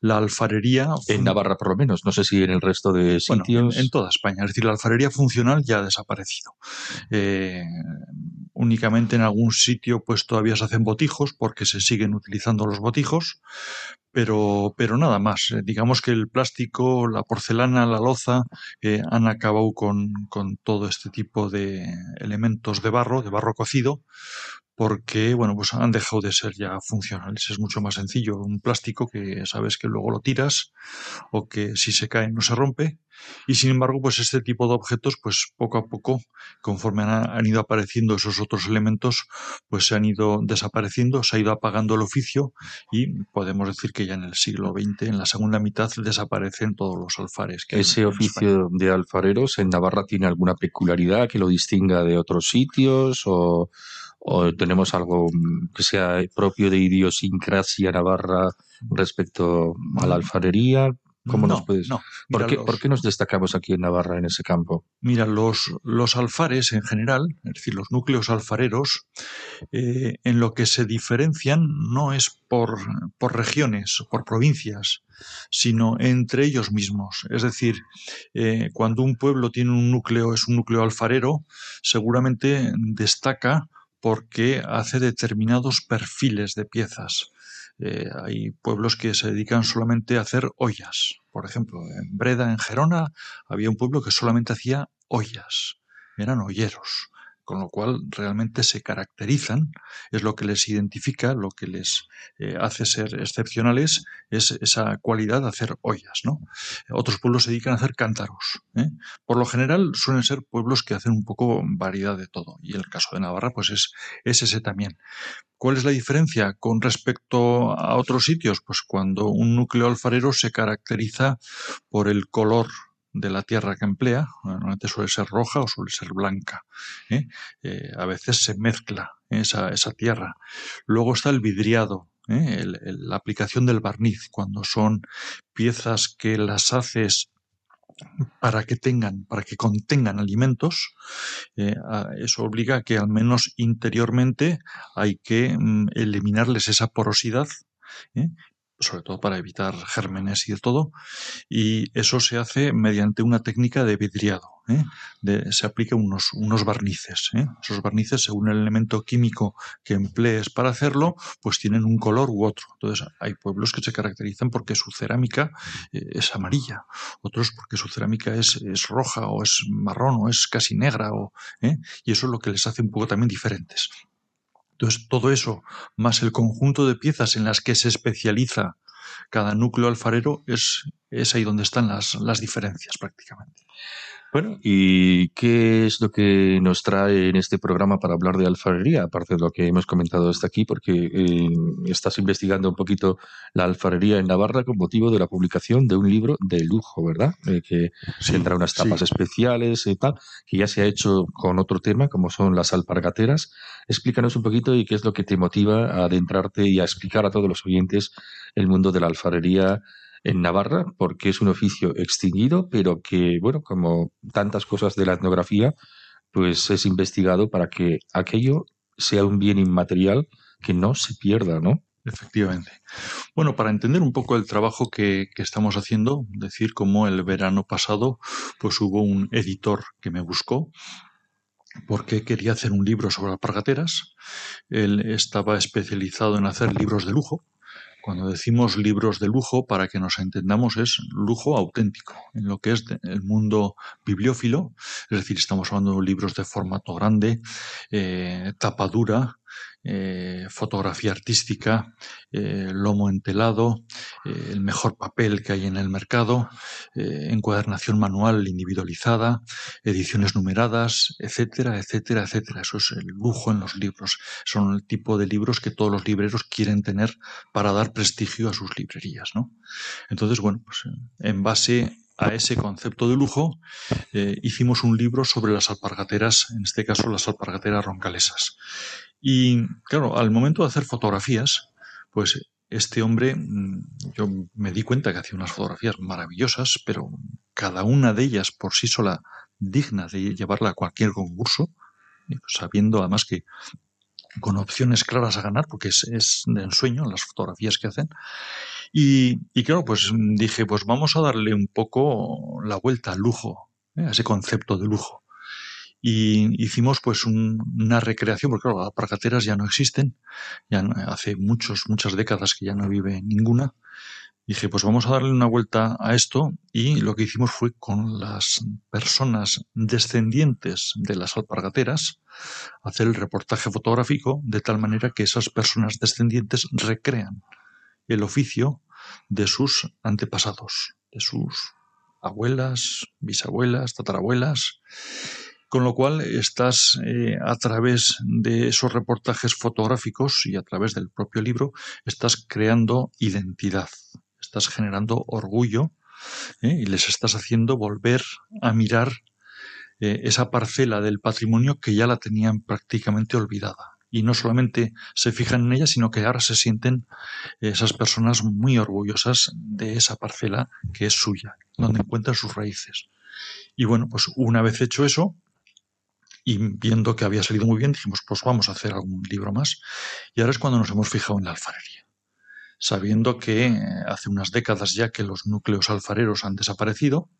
la alfarería. En Navarra, por lo menos. No sé si en el resto de Bueno, sitios. en, en toda España. Es decir, la alfarería funcional ya ha desaparecido. Eh, únicamente en algún sitio, pues todavía se hacen botijos, porque se siguen utilizando los botijos, pero, pero nada más. Eh, digamos que el plástico, la porcelana, la loza, eh, han acabado con, con todo este tipo de elementos de barro, de barro cocido, porque bueno, pues han dejado de ser ya funcionales. Es mucho más sencillo. Un plástico que sabes que luego lo tiras o que si se cae no se rompe. Y sin embargo, pues este tipo de objetos, pues poco a poco, conforme han, han ido apareciendo esos otros elementos, pues se han ido desapareciendo, se ha ido apagando el oficio y podemos decir que ya en el siglo XX, en la segunda mitad, desaparecen todos los alfares. Que hay ¿Ese oficio de alfareros en Navarra tiene alguna peculiaridad que lo distinga de otros sitios o, o tenemos algo mm, que sea propio de idiosincrasia navarra respecto a la alfarería? ¿Cómo No, nos puedes? no. ¿Por, Mira, qué, los- por qué nos destacamos aquí en Navarra en ese campo? Mira, los, los alfares en general, es decir, los núcleos alfareros, eh, en lo que se diferencian no es por, por regiones o por provincias, sino entre ellos mismos. Es decir, eh, cuando un pueblo tiene un núcleo, es un núcleo alfarero, seguramente destaca porque hace determinados perfiles de piezas. Eh, hay pueblos que se dedican solamente a hacer ollas. Por ejemplo, en Breda, en Gerona, había un pueblo que solamente hacía ollas. Eran olleros. Con lo cual realmente se caracterizan, es lo que les identifica, lo que les eh, hace ser excepcionales, es esa cualidad de hacer ollas. ¿no? Otros pueblos se dedican a hacer cántaros. ¿eh? Por lo general suelen ser pueblos que hacen un poco variedad de todo. Y el caso de Navarra, pues es, es ese también. ¿Cuál es la diferencia con respecto a otros sitios? Pues cuando un núcleo alfarero se caracteriza por el color de la tierra que emplea, normalmente suele ser roja o suele ser blanca. ¿eh? Eh, a veces se mezcla esa, esa tierra. Luego está el vidriado, ¿eh? la aplicación del barniz, cuando son piezas que las haces para que tengan, para que contengan alimentos, eso obliga a que al menos interiormente hay que mm, eliminarles esa porosidad. Sobre todo para evitar gérmenes y todo, y eso se hace mediante una técnica de vidriado. ¿eh? De- se aplica unos, unos barnices. ¿eh? Esos barnices, según el elemento químico que emplees para hacerlo, pues tienen un color u otro. Entonces, hay pueblos que se caracterizan porque su cerámica eh, es amarilla, otros porque su cerámica es, es roja o es marrón o es casi negra, o, ¿eh? y eso es lo que les hace un poco también diferentes. Entonces, todo eso, más el conjunto de piezas en las que se especializa cada núcleo alfarero, es, ahí donde están las, las diferencias prácticamente. Bueno, ¿y qué es lo que nos trae en este programa para hablar de alfarería? Aparte de lo que hemos comentado hasta aquí, porque eh, estás investigando un poquito la alfarería en Navarra con motivo de la publicación de un libro de lujo, ¿verdad? Eh, que tendrá unas tapas especiales y tal, que ya se ha hecho con otro tema, como son las alpargateras. Explícanos un poquito y qué es lo que te motiva a adentrarte y a explicar a todos los oyentes el mundo de la alfarería en Navarra, porque es un oficio extinguido, pero que, bueno, como tantas cosas de la etnografía, pues es investigado para que aquello sea un bien inmaterial que no se pierda, ¿no? Efectivamente. Bueno, para entender un poco el trabajo que, que, estamos haciendo, decir cómo el verano pasado, pues hubo un editor que me buscó porque quería hacer un libro sobre alpargateras. Él estaba especializado en hacer libros de lujo cuando decimos libros de lujo, para que nos entendamos, es lujo auténtico, en lo que es el mundo bibliófilo, es decir, estamos hablando de libros de formato grande, eh, tapadura, eh, fotografía artística, eh, lomo entelado, eh, el mejor papel que hay en el mercado, encuadernación manual individualizada, ediciones numeradas, etcétera, etcétera, etcétera. Eso es el lujo en los libros. Son el tipo de libros que todos los libreros quieren tener para dar prestigio a sus librerías, ¿no? Entonces, bueno, pues en base a ese concepto de lujo, hicimos un libro sobre las alpargateras, en este caso las alpargateras roncalesas. Y claro, al momento de hacer fotografías, pues este hombre, mm, yo me di cuenta que hacía unas fotografías maravillosas, pero cada una de ellas por sí sola digna de llevarla a cualquier concurso, sabiendo además que con opciones claras a ganar, porque es, es de ensueño las fotografías que hacen. Y, y, claro, pues dije, pues vamos a darle un poco la vuelta al lujo, ¿eh? a ese concepto de lujo. Y hicimos pues un, una recreación, porque claro, las pargateras ya no existen, ya hace muchos, muchas décadas que ya no vive ninguna. Dije, pues vamos a darle una vuelta a esto y lo que hicimos fue con las personas descendientes de las alpargateras hacer el reportaje fotográfico de tal manera que esas personas descendientes recrean el oficio de sus antepasados, de sus abuelas, bisabuelas, tatarabuelas, con lo cual estás eh, a través de esos reportajes fotográficos y a través del propio libro, estás creando identidad, estás generando orgullo ¿eh? y les estás haciendo volver a mirar eh, esa parcela del patrimonio que ya la tenían prácticamente olvidada y no solamente se fijan en ella, sino que ahora se sienten esas personas muy orgullosas de esa parcela que es suya, donde encuentran sus raíces. Y bueno, pues una vez hecho eso, y viendo que había salido muy bien, dijimos, pues vamos a hacer algún libro más. Y ahora es cuando nos hemos fijado en la alfarería. Sabiendo que hace unas décadas ya que los núcleos alfareros han desaparecido,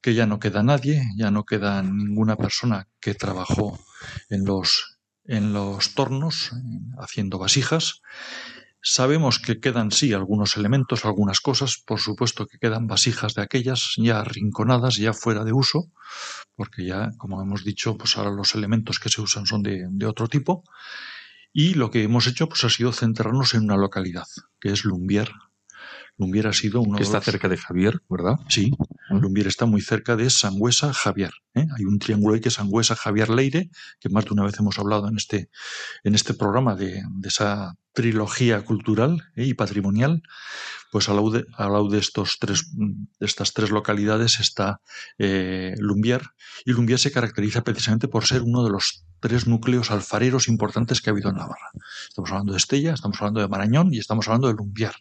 que ya no queda nadie, ya no queda ninguna persona que trabajó en los en los tornos haciendo vasijas. Sabemos que quedan sí algunos elementos, algunas cosas, por supuesto que quedan vasijas de aquellas ya arrinconadas, ya fuera de uso, porque ya, como hemos dicho, pues ahora los elementos que se usan son de, de otro tipo. Y lo que hemos hecho pues ha sido centrarnos en una localidad, que es Lumbier, Lumbier ha sido uno que está de los... cerca de Javier, ¿verdad? Sí, Lumbier está muy cerca de Sangüesa, Javier. ¿eh? Hay un triángulo ahí que es Sangüesa, Javier, Leire, que más de una vez hemos hablado en este, en este programa de, de esa trilogía cultural ¿eh? y patrimonial. Pues al lado de, al lado de, estos tres, de estas tres localidades está eh, Lumbier, y Lumbier se caracteriza precisamente por ser uno de los tres núcleos alfareros importantes que ha habido en Navarra. Estamos hablando de Estella, estamos hablando de Marañón y estamos hablando de Lumbier.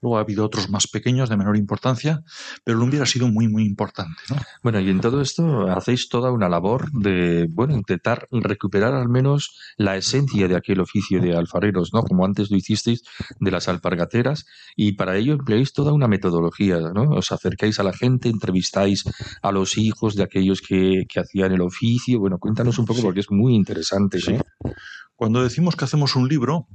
Luego ha habido otros más pequeños de menor importancia, pero Lumbier ha sido muy, muy importante. ¿no? Bueno, y en todo esto hacéis toda una labor de, bueno, intentar recuperar al menos la esencia de aquel oficio de alfareros, ¿no? Como antes lo hicisteis de las alpargateras, y para ello empleáis toda una metodología, ¿no? Os acercáis a la gente, entrevistáis a los hijos de aquellos que, que hacían el oficio. Bueno, cuéntanos un poco sí. porque es muy interesante. Sí. Cuando decimos que hacemos un libro,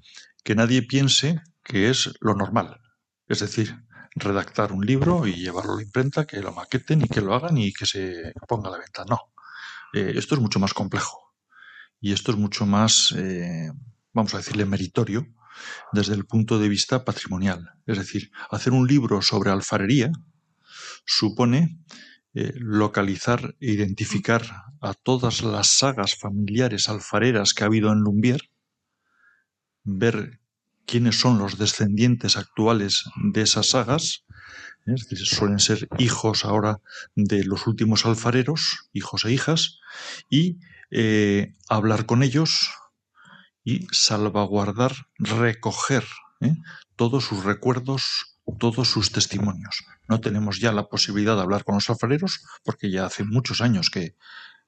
que nadie piense que es lo normal. Es decir, redactar un libro y llevarlo a la imprenta, que lo maqueten y que lo hagan y que se ponga a la venta. No. Eh, esto es mucho más complejo. Y esto es mucho más, eh, vamos a decirle, meritorio desde el punto de vista patrimonial. Es decir, hacer un libro sobre alfarería supone eh, localizar e identificar a todas las sagas familiares alfareras que ha habido en Lumbier, ver quiénes son los descendientes actuales de esas sagas, ¿eh? es decir, suelen ser hijos ahora de los últimos alfareros, hijos e hijas, y eh, hablar con ellos y salvaguardar, recoger ¿eh? todos sus recuerdos, todos sus testimonios. No tenemos ya la posibilidad de hablar con los alfareros porque ya hace muchos años que,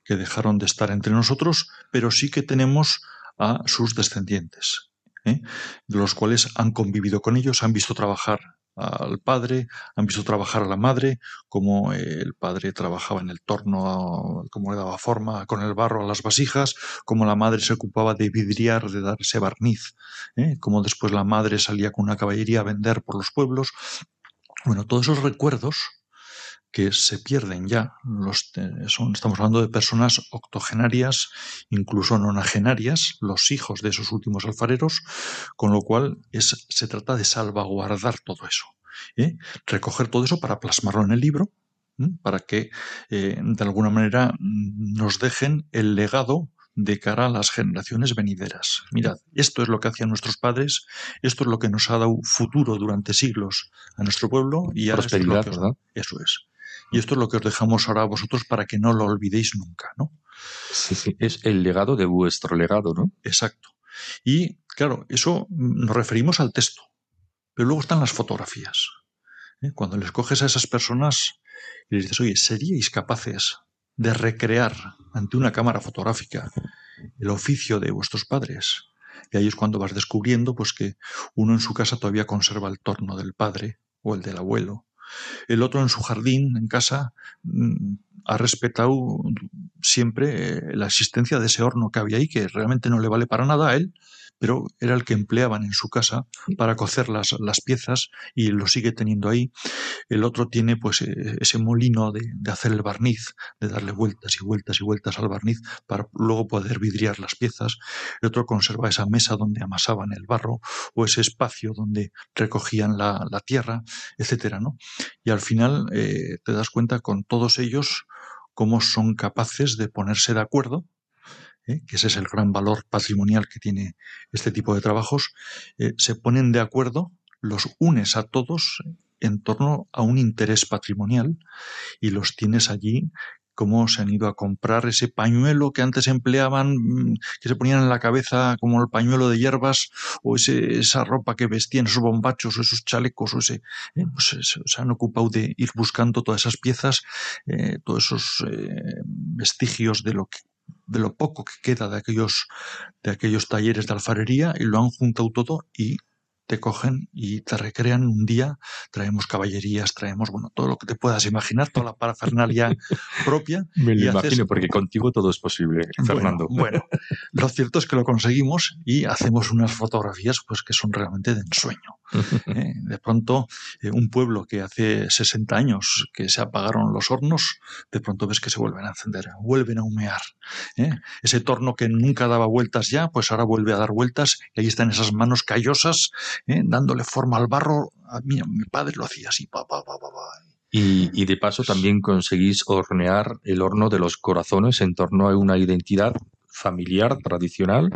que dejaron de estar entre nosotros, pero sí que tenemos a sus descendientes. ¿eh? los cuales han convivido con ellos, han visto trabajar al padre, han visto trabajar a la madre, como el padre trabajaba en el torno, cómo le daba forma con el barro a las vasijas, como la madre se ocupaba de vidriar, de dar ese barniz, ¿eh? como después la madre salía con una caballería a vender por los pueblos. Bueno, todos esos recuerdos que se pierden ya. Los, son, estamos hablando de personas octogenarias, incluso nonagenarias, los hijos de esos últimos alfareros, con lo cual es, se trata de salvaguardar todo eso. ¿eh? Recoger todo eso para plasmarlo en el libro, para que eh, de alguna manera nos dejen el legado de cara a las generaciones venideras. Mirad, esto es lo que hacían nuestros padres, esto es lo que nos ha dado futuro durante siglos a nuestro pueblo y ahora Prosperidad, es ¿verdad? Eso es. Y esto es lo que os dejamos ahora a vosotros para que no lo olvidéis nunca, ¿no? Sí, sí, es el legado de vuestro legado, ¿no? Exacto. Y claro, eso nos referimos al texto, pero luego están las fotografías. ¿eh? Cuando les coges a esas personas y les dices, oye, ¿seríais capaces de recrear ante una cámara fotográfica el oficio de vuestros padres? Y ahí es cuando vas descubriendo pues que uno en su casa todavía conserva el torno del padre o el del abuelo, el otro en su jardín, en casa, mm, ha respetado siempre eh, la existencia de ese horno que había ahí, que realmente no le vale para nada a él, pero era el que empleaban en su casa para cocer las, las piezas y lo sigue teniendo ahí. El otro tiene pues eh, ese molino de, de, hacer el barniz, de darle vueltas y vueltas y vueltas al barniz para luego poder vidriar las piezas. El otro conserva esa mesa donde amasaban el barro o ese espacio donde recogían la, la tierra, etcétera, ¿no? Y al final eh, te das cuenta con todos ellos cómo son capaces de ponerse de acuerdo ¿eh? que ese es el gran valor patrimonial que tiene este tipo de trabajos, eh, se ponen de acuerdo, los unes a todos en torno a un interés patrimonial y los tienes allí cómo se han ido a comprar ese pañuelo que antes empleaban, que se ponían en la cabeza como el pañuelo de hierbas, o ese, esa ropa que vestían, esos bombachos, o esos chalecos, o ese, eh, pues se han ocupado de ir buscando todas esas piezas, eh, todos esos eh, vestigios de lo que de lo poco que queda de aquellos, de aquellos talleres de alfarería y lo han juntado todo y te cogen y te recrean un día, traemos caballerías, traemos, bueno, todo lo que te puedas imaginar, toda la parafernalia propia. Me lo y imagino, haces- porque contigo todo es posible, Fernando. Bueno, bueno, lo cierto es que lo conseguimos y hacemos unas fotografías pues que son realmente de ensueño. ¿eh? De pronto, eh, un pueblo que hace 60 años que se apagaron los hornos, de pronto ves que se vuelven a encender, vuelven a humear. ¿eh? Ese torno que nunca daba vueltas ya, pues ahora vuelve a dar vueltas y ahí están esas manos callosas, dándole forma al barro. A mí, mi padre lo hacía así, pa, pa, pa, pa, pa. Y, y de paso también conseguís hornear el horno de los corazones en torno a una identidad familiar, tradicional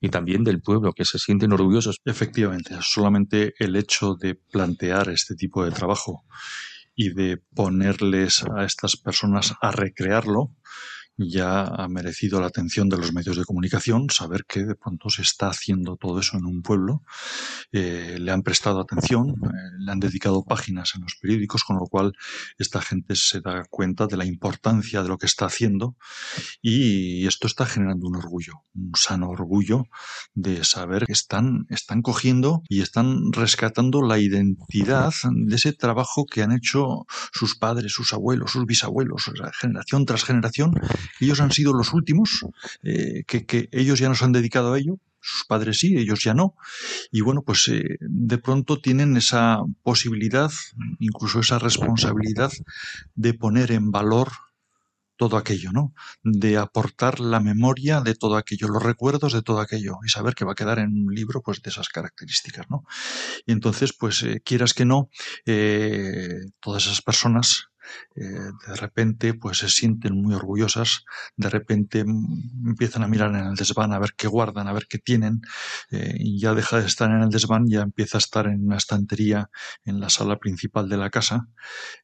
y también del pueblo, que se sienten orgullosos. Efectivamente, solamente el hecho de plantear este tipo de trabajo y de ponerles a estas personas a recrearlo ya ha merecido la atención de los medios de comunicación, saber que de pronto se está haciendo todo eso en un pueblo, eh, le han prestado atención, eh, le han dedicado páginas en los periódicos, con lo cual esta gente se da cuenta de la importancia de lo que está haciendo y esto está generando un orgullo, un sano orgullo de saber que están, están cogiendo y están rescatando la identidad de ese trabajo que han hecho sus padres, sus abuelos, sus bisabuelos, generación tras generación. Ellos han sido los últimos, eh, que, ellos ya no se han dedicado a ello, sus padres sí, ellos ya no. Y bueno, pues eh, de pronto tienen esa posibilidad, incluso esa responsabilidad de poner en valor todo aquello, ¿no? De aportar la memoria de todo aquello, los recuerdos de todo aquello y saber que va a quedar en un libro, pues, de esas características, ¿no? Y entonces, pues, eh, quieras que no, eh, todas esas personas eh, de repente pues se sienten muy orgullosas, de repente mm, empiezan a mirar en el desván a ver qué guardan, a ver qué tienen, eh, y ya deja de estar en el desván, ya empieza a estar en una estantería en la sala principal de la casa,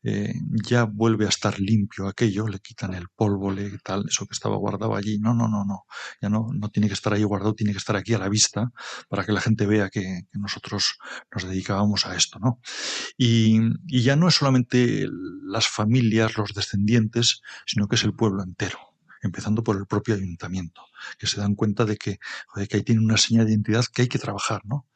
eh, ya vuelve a estar limpio aquello, le quitan el polvo, le tal, eso que estaba guardado allí, no, no, no, no, ya no, no tiene que estar ahí guardado, tiene que estar aquí a la vista para que la gente vea que, nosotros nos dedicábamos a esto, ¿no? Y, y ya no es solamente las familias, los descendientes, sino que es el pueblo entero, empezando por el propio ayuntamiento, que se dan cuenta de que, que ahí tiene una señal de identidad que hay que trabajar, ¿no?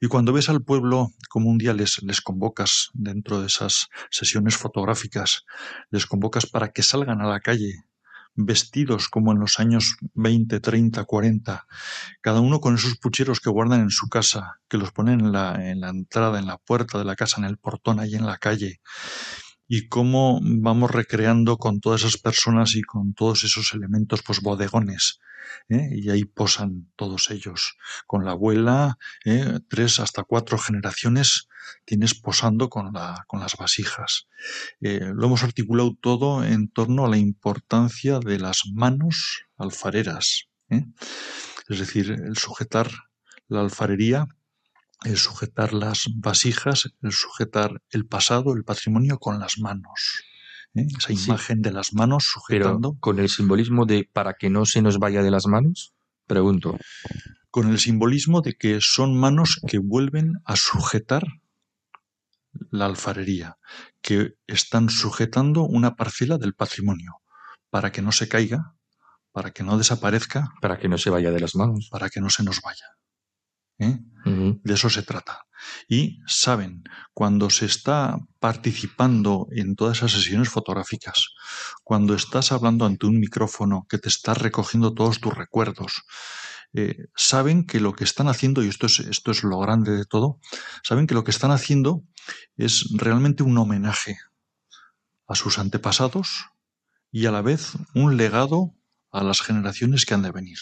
Y cuando ves al pueblo, como un día les, les convocas dentro de esas sesiones fotográficas, les convocas para que salgan a la calle vestidos como en los años 20, 30, 40, cada uno con esos pucheros que guardan en su casa, que los ponen en la, en la entrada, en la puerta de la casa, en el portón, ahí en la calle, y cómo vamos recreando con todas esas personas y con todos esos elementos, pues bodegones. ¿eh? Y ahí posan todos ellos. Con la abuela, ¿eh? tres hasta cuatro generaciones tienes posando con, la, con las vasijas. Eh, lo hemos articulado todo en torno a la importancia de las manos alfareras. Es decir, el sujetar la alfarería el sujetar las vasijas, el sujetar el pasado, el patrimonio con las manos. ¿eh? Esa Sí. imagen de las manos sujetando. Pero con el simbolismo de para que no se nos vaya de las manos, pregunto. Con el simbolismo de que son manos que vuelven a sujetar la alfarería, que están sujetando una parcela del patrimonio, para que no se caiga, para que no desaparezca, para que no se vaya de las manos, para que no se nos vaya. ¿Eh? De eso se trata. Y saben, cuando se está participando en todas esas sesiones fotográficas, cuando estás hablando ante un micrófono que te está recogiendo todos tus recuerdos, eh, saben que lo que están haciendo, y esto es, esto es lo grande de todo, saben que lo que están haciendo es realmente un homenaje a sus antepasados y a la vez un legado a las generaciones que han de venir.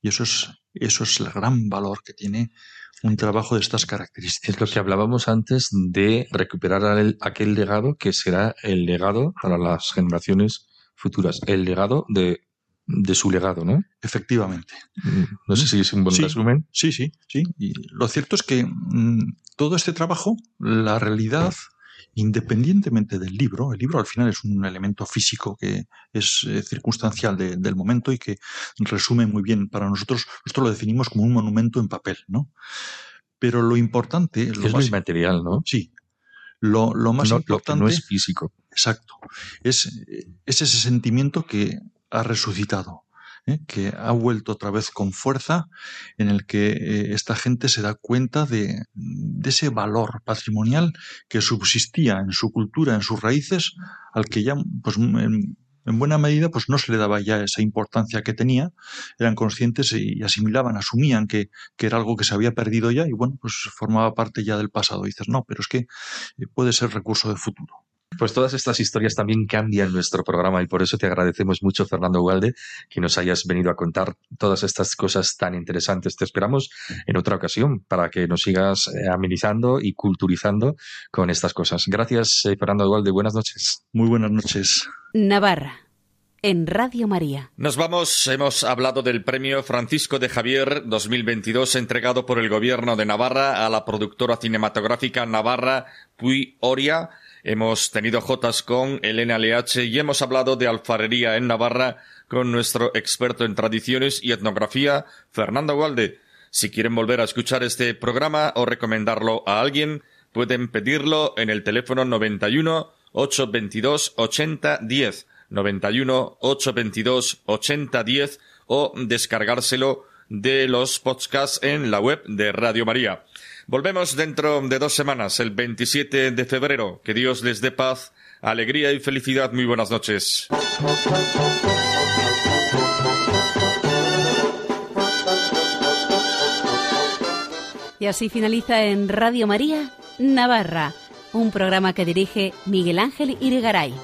Y eso es, eso es el gran valor que tiene un trabajo de estas características. Es lo que hablábamos antes de recuperar el- aquel legado que será el legado para las generaciones futuras, el legado de, de su legado, ¿no? Efectivamente. Mm, No sé si es un buen Sí. resumen. Sí, sí, sí. Y lo cierto es que mm, todo este trabajo, la realidad, independientemente del libro, el libro al final es un elemento físico que es eh, circunstancial de- del momento y que resume muy bien para nosotros, nosotros lo definimos como un monumento en papel, ¿no? Pero lo importante, lo Es más, material, ¿no? sí, lo, lo más No, lo que importante no es físico. Exacto. Es, es ese sentimiento que ha resucitado, ¿eh? que ha vuelto otra vez con fuerza, en el que eh, esta gente se da cuenta de, de ese valor patrimonial que subsistía en su cultura, en sus raíces, al que ya, pues, en, en buena medida, pues no se le daba ya esa importancia que tenía, eran conscientes y asimilaban, asumían que, que era algo que se había perdido ya y bueno, pues formaba parte ya del pasado. Dices, no, pero es que eh, puede ser recurso de futuro. Pues todas estas historias también cambian nuestro programa y por eso te agradecemos mucho, Fernando Ugalde, que nos hayas venido a contar todas estas cosas tan interesantes. Te esperamos en otra ocasión para que nos sigas eh, amenizando y culturizando con estas cosas. Gracias, eh, Fernando Ugalde. Buenas noches. Muy buenas noches. Navarra, en Radio María. Nos vamos, hemos hablado del premio Francisco de Javier 2022 entregado por el gobierno de Navarra a la productora cinematográfica Navarra Puy Oria. Hemos tenido jotas con Elena LH y hemos hablado de alfarería en Navarra con nuestro experto en tradiciones y etnografía, Fernando Gualde. Si quieren volver a escuchar este programa o recomendarlo a alguien, pueden pedirlo en el teléfono 91 822 80 10. 91 822 80 10 o descargárselo de los podcasts en la web de Radio María. Volvemos dentro de dos semanas, el 27 de febrero. Que Dios les dé paz, alegría y felicidad. Muy buenas noches. Y así finaliza en Radio María, Navarra, un programa que dirige Miguel Ángel Irigaray.